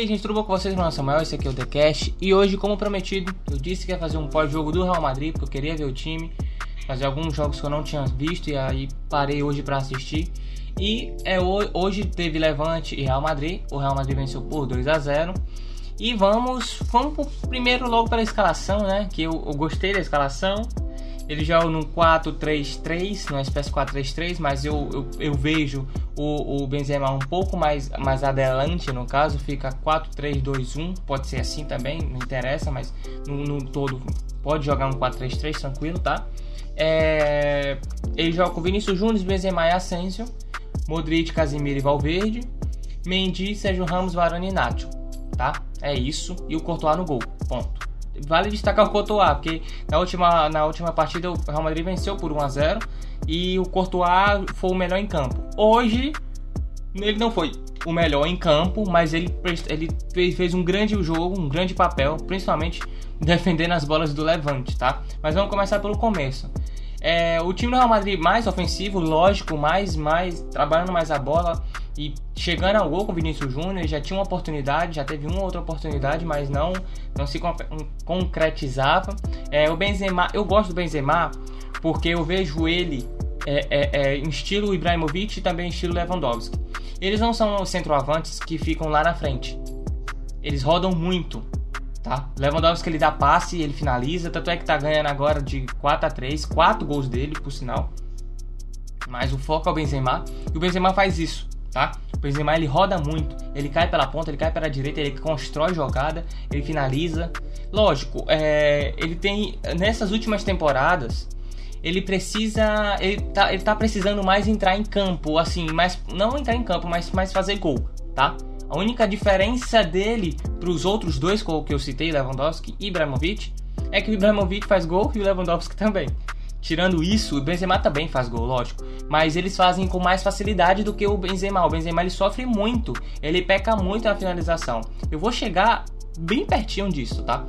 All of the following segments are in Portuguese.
Aí, gente, tudo bom com vocês? Meu nome é Samuel, esse aqui é o The Cash. E hoje, como prometido, eu disse que ia fazer um pós-jogo do Real Madrid, porque eu queria ver o time, fazer alguns jogos que eu não tinha visto e aí parei hoje para assistir. E é, hoje teve Levante e Real Madrid. O Real Madrid venceu por 2 a 0 E vamos, vamos primeiro logo pela escalação, né? Que eu, eu gostei da escalação. Ele joga no 4-3-3, numa espécie 4-3-3, mas eu, eu, eu, vejo o, o Benzema um pouco mais, mais adelante, no caso, fica 4-3-2-1, pode ser assim também, não interessa, mas no, no todo pode jogar um 4-3-3 tranquilo, tá? É, ele joga com Vinícius Júnior, Benzema e Asensio, Modric, Casemiro e Valverde, Mendy, Sérgio Ramos, Varane e Nacho, tá? É isso, e o Courtois no gol, ponto. Vale destacar o Courtois, porque na última, na última partida o Real Madrid venceu por 1 a 0 e o Courtois foi o melhor em campo. Hoje ele não foi o melhor em campo, mas ele, ele fez, fez um grande jogo, um grande papel, principalmente defendendo as bolas do Levante, tá? Mas vamos começar pelo começo. É, o time do Real Madrid mais ofensivo, lógico, mais, mais trabalhando mais a bola, e chegando ao gol com o Vinícius Júnior, já tinha uma oportunidade, já teve uma outra oportunidade, mas não, não se concretizava. É, o Benzema, eu gosto do Benzema porque eu vejo ele é, é, é, em estilo Ibrahimovic e também em estilo Lewandowski. Eles não são centroavantes que ficam lá na frente. Eles rodam muito, tá? Lewandowski ele dá passe, ele finaliza, tanto é que tá ganhando agora de 4 a 3, 4 gols dele, por sinal. Mas o foco é o Benzema, e o Benzema faz isso tá? O Benzema ele roda muito, ele cai pela ponta, ele cai pela direita, ele constrói jogada, ele finaliza. Lógico, é, ele tem nessas últimas temporadas ele precisa, ele tá, ele tá precisando mais entrar em campo, assim, mais não entrar em campo, mas mais fazer gol, tá? A única diferença dele para os outros dois que eu citei, Lewandowski e Ibrahimovic, é que o Ibrahimovic faz gol e o Lewandowski também. Tirando isso, o Benzema também faz gol, lógico. Mas eles fazem com mais facilidade do que o Benzema. O Benzema ele sofre muito, ele peca muito na finalização. Eu vou chegar bem pertinho disso, tá?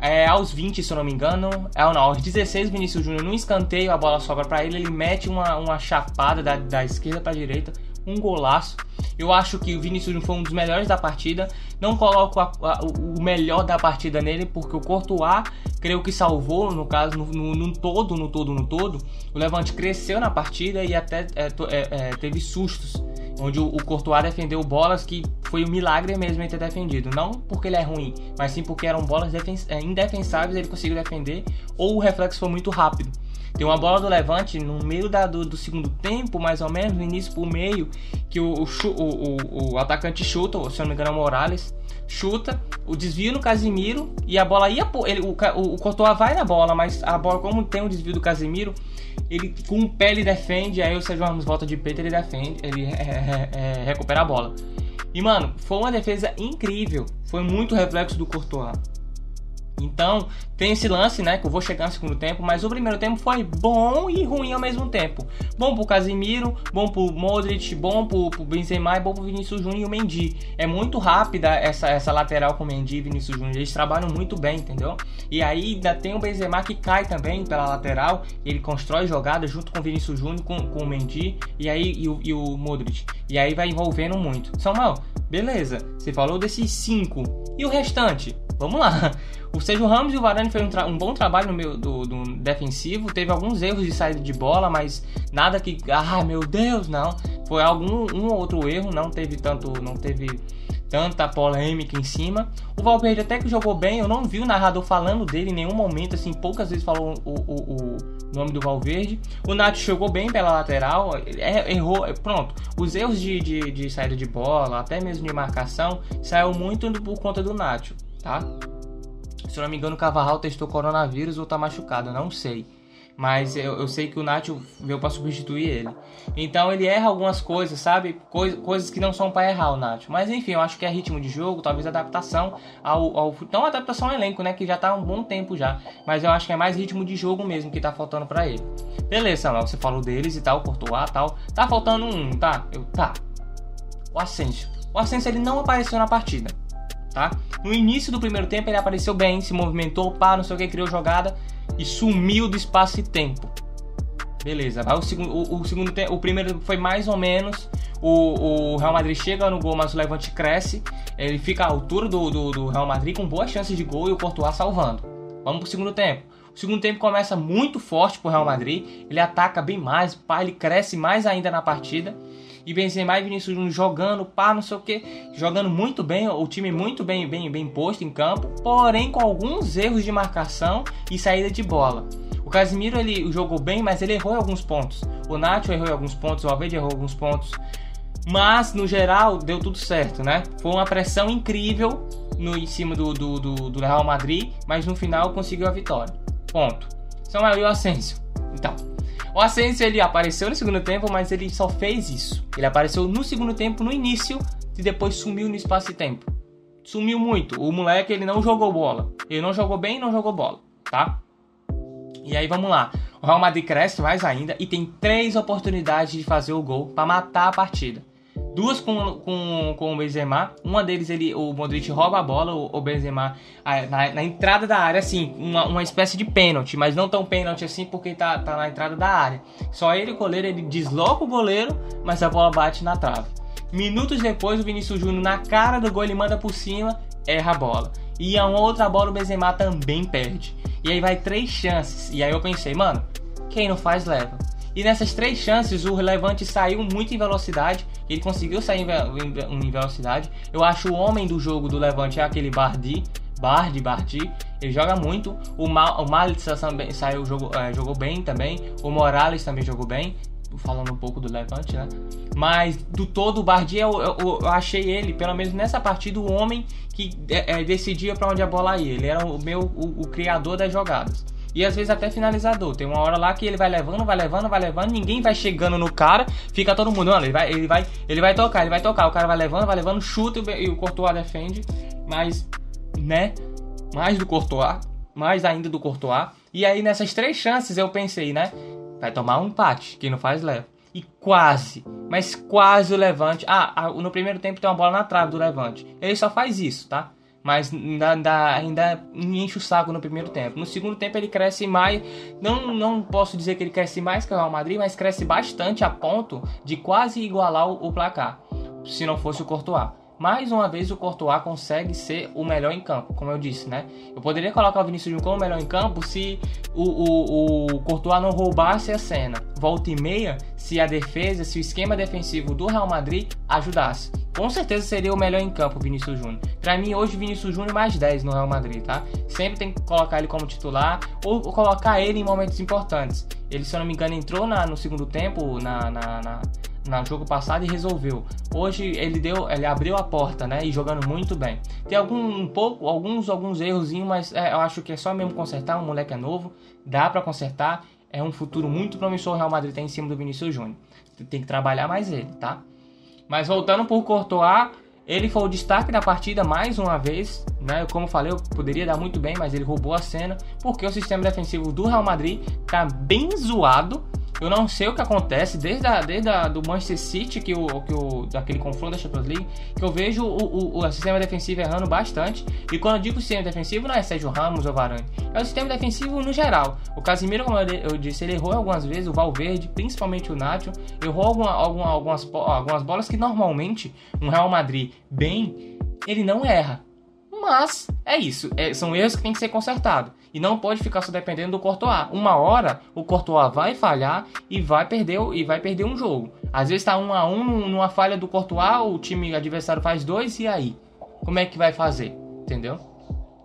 É, aos 20, se eu não me engano, é, não, aos 16, Vinícius Júnior no escanteio, a bola sobra para ele, ele mete uma, uma chapada da, da esquerda para direita, um golaço. Eu acho que o Vinícius foi um dos melhores da partida. Não coloco a, a, o melhor da partida nele, porque o Courtois creio que salvou, no caso, no, no, no, todo, no todo, no todo. O Levante cresceu na partida e até é, é, é, teve sustos, onde o, o Courtois defendeu bolas que foi um milagre mesmo ele ter defendido. Não porque ele é ruim, mas sim porque eram bolas é, indefensáveis ele conseguiu defender, ou o reflexo foi muito rápido. Tem uma bola do Levante no meio da, do, do, segundo tempo, mais ou menos, no início pro meio, que o, o, o, o atacante chuta, se eu não me engano, é o Morales, chuta, o desvio no Casimiro e a bola ia ele, o, o, o vai na bola, mas a bola, como tem um desvio do Casimiro, ele com o pé ele defende, aí o Sérgio Ramos volta de peito, ele defende, ele é, é, é, recupera a bola. E mano, foi uma defesa incrível, foi muito reflexo do Courtois. Então, tem esse lance, né? Que eu vou chegar no segundo tempo, mas o primeiro tempo foi bom e ruim ao mesmo tempo. Bom pro Casimiro, bom pro Modric, bom pro, pro Benzema e bom pro Vinícius Júnior e o Mendy. É muito rápida essa, essa lateral com o Mendy e Vinícius Júnior. Eles trabalham muito bem, entendeu? E aí ainda tem o Benzema que cai também pela lateral. Ele constrói jogada junto com o Vinícius Júnior, com, com o Mendy e aí e o, e o Modric. E aí vai envolvendo muito. Samuel, beleza. Você falou desses cinco. E o restante? Vamos lá. O Sérgio Ramos e o Varane fez um, um bom trabalho no meio do, do, defensivo. Teve alguns erros de saída de bola, mas nada que. Ah, meu Deus, não. Foi algum um outro erro, não teve tanto. Não teve tanta polêmica em cima. O Valverde até que jogou bem, eu não vi o narrador falando dele em nenhum momento, assim, poucas vezes falou o, o, o nome do Valverde. O Nath jogou bem pela lateral, é, errou, é, pronto. Os erros de, de, de saída de bola, até mesmo de marcação, saiu muito por conta do Nacho, tá? Se eu não me engano, o Cavarral testou coronavírus ou tá machucado, não sei. Mas eu, eu sei que o Nacho veio para substituir ele. Então ele erra algumas coisas, sabe? Cois, coisas que não são para errar o Nacho. Mas enfim, eu acho que é ritmo de jogo, talvez adaptação ao, ao. Não adaptação ao elenco, né? Que já tá há um bom tempo já. Mas eu acho que é mais ritmo de jogo mesmo que tá faltando para ele. Beleza, Samuel, você falou deles e tal, cortou a tal. Tá faltando um, tá? Eu, tá. O Ascenso. O Ascenso ele não apareceu na partida tá? No início do primeiro tempo ele apareceu bem, se movimentou, pá, não sei o que, criou jogada e sumiu do espaço e tempo. Beleza, vai o segundo, o, o segundo tempo, o primeiro foi mais ou menos, o, o Real Madrid chega no gol, mas o Levante cresce. Ele fica à altura do, do, do Real Madrid com boas chances de gol e o Courtois salvando. Vamos pro segundo tempo. O segundo tempo começa muito forte pro Real Madrid. Ele ataca bem mais, pá, ele cresce mais ainda na partida. E Benzema e Vinícius Júnior jogando, pá, não sei o que, jogando muito bem, o time muito bem, bem, bem posto em campo, porém com alguns erros de marcação e saída de bola. O Casimiro ele jogou bem, mas ele errou em alguns pontos. O Nacho errou em alguns pontos, o Alvede errou em alguns pontos. Mas no geral deu tudo certo, né? Foi uma pressão incrível no em cima do, do, do, do Real Madrid, mas no final conseguiu a vitória. Ponto. E o Asensio. Então, o Asensio ele apareceu no segundo tempo, mas ele só fez isso. Ele apareceu no segundo tempo, no início, e depois sumiu no espaço de tempo. Sumiu muito. O moleque ele não jogou bola. Ele não jogou bem, não jogou bola, tá? E aí vamos lá. O Real Madrid cresce mais ainda e tem três oportunidades de fazer o gol para matar a partida duas com, com, com o Benzema. Uma deles, ele, o Modric rouba a bola, o, o Benzema na, na, entrada da área, assim, uma, uma espécie de pênalti, mas não tão pênalti assim porque tá, tá na entrada da área. Só ele, o goleiro, ele desloca o goleiro, mas a bola bate na trave. Minutos depois, o Vinícius Júnior, na cara do gol, ele manda por cima, erra a bola. E a outra bola, o Benzema também perde. E aí vai três chances. E aí eu pensei, mano, quem não faz, leva. E nessas três chances, o Levante saiu muito em velocidade. Ele conseguiu sair em velocidade. Eu acho o homem do jogo do Levante é aquele Bardi. Bardi, Bardi. Ele joga muito. O, Ma, o Malitza também saiu, jogou, é, jogou bem também. O Morales também jogou bem. Falando um pouco do Levante, né? Mas do todo, o Bardi, eu, eu, eu, achei ele, pelo menos nessa partida, o homem que é, é, decidia para onde a bola ia. Ele era o meu o, o criador das jogadas. E às vezes até finalizador. Tem uma hora lá que ele vai levando, vai levando, vai levando, ninguém vai chegando no cara, fica todo mundo, mano, ele vai, ele vai, ele vai tocar, ele vai tocar, o cara vai levando, vai levando, chuta e o Courtois defende, mas né, mais do Courtois, mais ainda do Courtois. E aí nessas três chances eu pensei, né, vai tomar um empate, que não faz leva. E quase, mas quase o Levante. Ah, no primeiro tempo tem uma bola na trave do Levante. Ele só faz isso, tá? Mas ainda, ainda, enche o saco no primeiro tempo. No segundo tempo ele cresce mais, não, não posso dizer que ele cresce mais que o Real Madrid, mas cresce bastante a ponto de quase igualar o, o placar, se não fosse o Courtois mais uma vez o Courtois consegue ser o melhor em campo, como eu disse, né? Eu poderia colocar o Vinícius Júnior como o melhor em campo se o, o, o Courtois não roubasse a cena. Volta e meia, se a defesa, se o esquema defensivo do Real Madrid ajudasse. Com certeza seria o melhor em campo o Vinícius Júnior. Para mim, hoje, Vinícius Júnior mais 10 no Real Madrid, tá? Sempre tem que colocar ele como titular ou colocar ele em momentos importantes. Ele, se eu não me engano, entrou na, no segundo tempo na, na, na no jogo passado e resolveu. Hoje ele deu, ele abriu a porta, né, e jogando muito bem. Tem algum um pouco, alguns alguns errozinhos, mas é, eu acho que é só mesmo consertar. O moleque é novo, dá para consertar. É um futuro muito promissor o Real Madrid tem em cima do Vinícius Júnior. Tem que trabalhar mais ele, tá? Mas voltando por Courtois, ele foi o destaque da partida mais uma vez, né? Como falei, eu poderia dar muito bem, mas ele roubou a cena, porque o sistema defensivo do Real Madrid tá bem zoado eu não sei o que acontece desde, a, desde a, do Manchester City, que o, que o, daquele confronto da Champions League, que eu vejo o, o, o sistema defensivo errando bastante. E quando eu digo sistema defensivo, não é Sérgio Ramos ou Varane, é o sistema defensivo no geral. O Casimiro, como eu, disse, ele errou algumas vezes, o Valverde, principalmente o Nacho, errou alguma, alguma, algumas, algumas bolas que normalmente um Real Madrid bem, ele não erra. Mas é isso, é, são erros que tem que ser consertados. E não pode ficar só dependendo do Courtois. Uma hora o Courtois vai falhar e vai perder, e vai perder um jogo. Às vezes está um a um numa falha do Courtois, o time adversário faz dois e aí? Como é que vai fazer? Entendeu?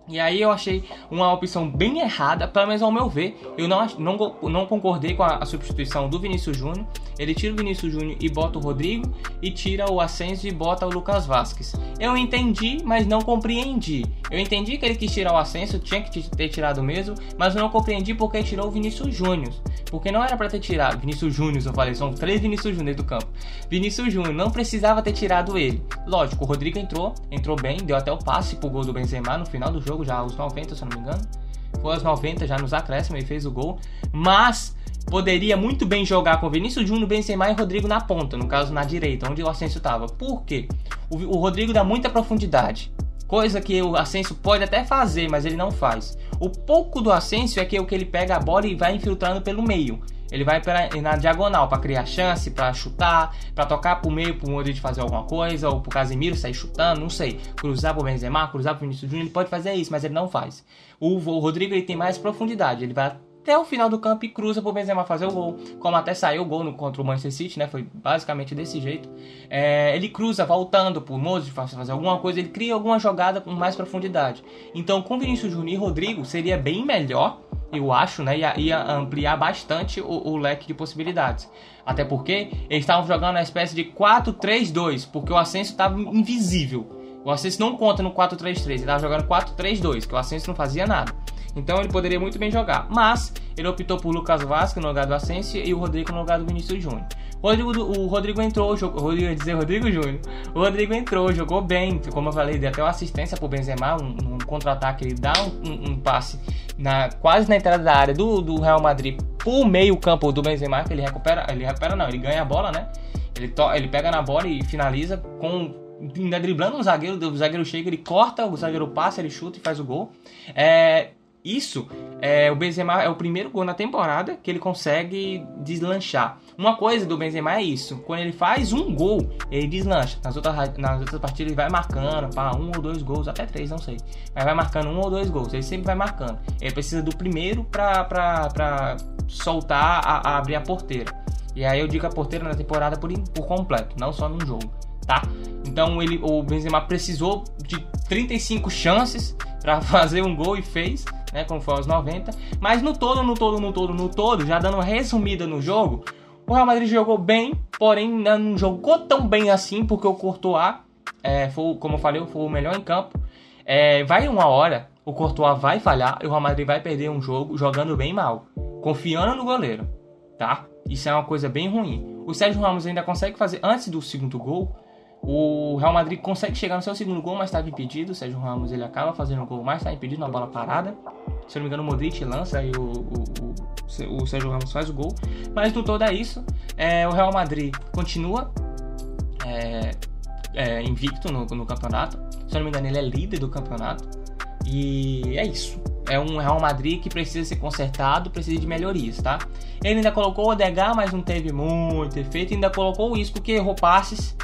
E aí eu achei uma opção bem errada, pelo menos ao meu ver. Eu não, não, não concordei com a, a substituição do Vinícius Júnior. Ele tira o Vinícius Júnior e bota o Rodrigo, e tira o Asensio e bota o Lucas Vasquez. Eu entendi, mas não compreendi. Eu entendi que ele quis tirar o Asensio, tinha que ter tirado mesmo, mas eu não compreendi porque tirou o Vinícius Júnior. Porque não era para ter tirado. Vinícius Júnior, eu falei, são três Vinícius Júnior do campo. Vinícius Júnior, não precisava ter tirado ele. Lógico, o Rodrigo entrou, entrou bem, deu até o passe pro gol do Benzema no final do jogo, já aos 90, se eu não me engano. Foi aos 90, já nos acréscimos, ele fez o gol. Mas poderia muito bem jogar com Vinícius Júnior, Benzema e Rodrigo na ponta, no caso na direita, onde o Asensio estava. Por quê? O, o Rodrigo dá muita profundidade. Coisa que o Asensio pode até fazer, mas ele não faz. O pouco do Asensio é que, é que ele pega a bola e vai infiltrando pelo meio. Ele vai pra, na diagonal para criar chance, para chutar, para tocar pro meio pro Modric fazer alguma coisa, ou pro Casemiro sair chutando, não sei. Cruzar pro Benzema, cruzar pro Vinícius Júnior, ele pode fazer isso, mas ele não faz. O, o Rodrigo ele tem mais profundidade, ele vai até o final do campo e cruza pro Benzema fazer o gol. Como até saiu o gol no, contra o Manchester City, né? Foi basicamente desse jeito. É, ele cruza voltando pro Moses fazer alguma coisa, ele cria alguma jogada com mais profundidade. Então, com Vinícius Júnior e Rodrigo, seria bem melhor eu acho, né, ia, ia ampliar bastante o, o, leque de possibilidades. Até porque eles estavam jogando uma espécie de 4-3-2, porque o Ascenso estava invisível. O Ascenso não conta no 4-3-3, ele estava jogando 4-3-2, que o Ascenso não fazia nada. Então ele poderia muito bem jogar. Mas ele optou por Lucas Vasco no lugar do Asensio e o Rodrigo no lugar do Vinícius Júnior. Rodrigo, o Rodrigo entrou, jogou, Rodrigo, dizer Rodrigo Júnior. O Rodrigo entrou, jogou bem, como eu falei, deu até uma assistência pro Benzema, um, um contra-ataque, ele dá um, um, passe na, quase na entrada da área do, do Real Madrid pro meio campo do Benzema, que ele recupera, ele recupera não, ele ganha a bola, né? Ele, to, ele pega na bola e finaliza com ainda driblando um zagueiro, o zagueiro chega, ele corta, o zagueiro passa, ele chuta e faz o gol. É, isso, é, o Benzema é o primeiro gol na temporada que ele consegue deslanchar. Uma coisa do Benzema é isso, quando ele faz um gol, ele deslancha. Nas outras, nas outras partidas ele vai marcando, pá, um ou dois gols, até três, não sei. Mas vai marcando um ou dois gols, ele sempre vai marcando. Ele precisa do primeiro pra soltar, a, a abrir a porteira. E aí eu digo a porteira na temporada por, por completo, não só num jogo, tá? Então ele, o Benzema precisou de 35 chances para fazer um gol e fez né, como foi aos 90. Mas no todo, no todo, no todo, no todo, já dando resumida no jogo, o Real Madrid jogou bem, porém não jogou tão bem assim, porque o Courtois, é, foi, como eu falei, foi o melhor em campo. É, vai uma hora, o Courtois vai falhar e o Real Madrid vai perder um jogo jogando bem mal, confiando no goleiro, tá? Isso é uma coisa bem ruim. O Sérgio Ramos ainda consegue fazer antes do segundo gol, o Real Madrid consegue chegar no seu segundo gol, mas estava impedido. O Sérgio Ramos ele acaba fazendo o gol, mas está impedido na bola parada. Se eu não me engano, o Modric lança e o, o, o, o Sérgio Ramos faz o gol. Mas no todo é isso. É, o Real Madrid continua é, é, invicto no, no campeonato. Se eu não me engano, ele é líder do campeonato. E é isso. É um Real Madrid que precisa ser consertado, precisa de melhorias, tá? Ele ainda colocou o Odegar, mas não teve muito efeito. Ainda colocou o Isco que errou passes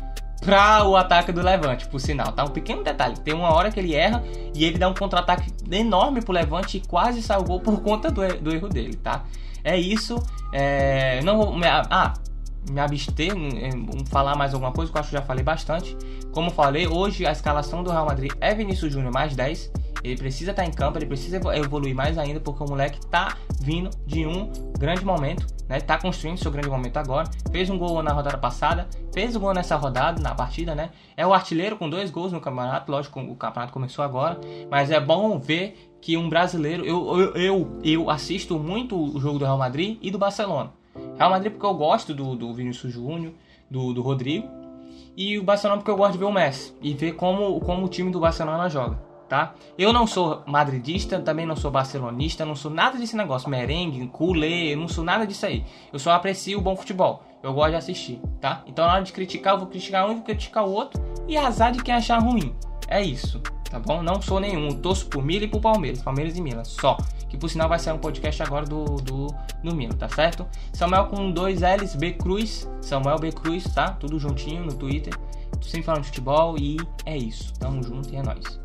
para o ataque do Levante, por sinal, tá? Um pequeno detalhe, tem uma hora que ele erra e ele dá um contra-ataque enorme pro Levante e quase salvou por conta do, do erro dele, tá? É isso, é... não vou... Ah, me abster em falar mais alguma coisa, que eu acho que já falei bastante. Como falei, hoje a escalação do Real Madrid é Vinícius Júnior mais 10. Ele precisa estar tá em campo, ele precisa evoluir mais ainda, porque o moleque tá vindo de um grande momento, né? Tá construindo seu grande momento agora. Fez um gol na rodada passada, fez um gol nessa rodada, na partida, né? É o artilheiro com dois gols no campeonato, lógico, o campeonato começou agora, mas é bom ver que um brasileiro, eu, eu, eu, eu assisto muito o jogo do Real Madrid e do Barcelona. Real Madrid porque eu gosto do, do Vinícius Júnior, do, do Rodrigo, e o Barcelona porque eu gosto de ver o Messi e ver como, como o time do Barcelona joga tá? Eu não sou madridista, também não sou barcelonista, não sou nada desse negócio, merengue, culé, não sou nada disso aí. Eu só aprecio o bom futebol. Eu gosto de assistir, tá? Então na hora de criticar, eu vou criticar um vou criticar o outro e azar de quem achar ruim. É isso, tá bom? Não sou nenhum. torço por Milan e por Palmeiras, Palmeiras e Milan, só. Que por sinal vai ser um podcast agora do, do, do Milan, tá certo? Samuel com dois L's, B Cruz, Samuel B Cruz, tá? Tudo juntinho no Twitter. Sempre falando de futebol e é isso. Tamo junto e é nóis.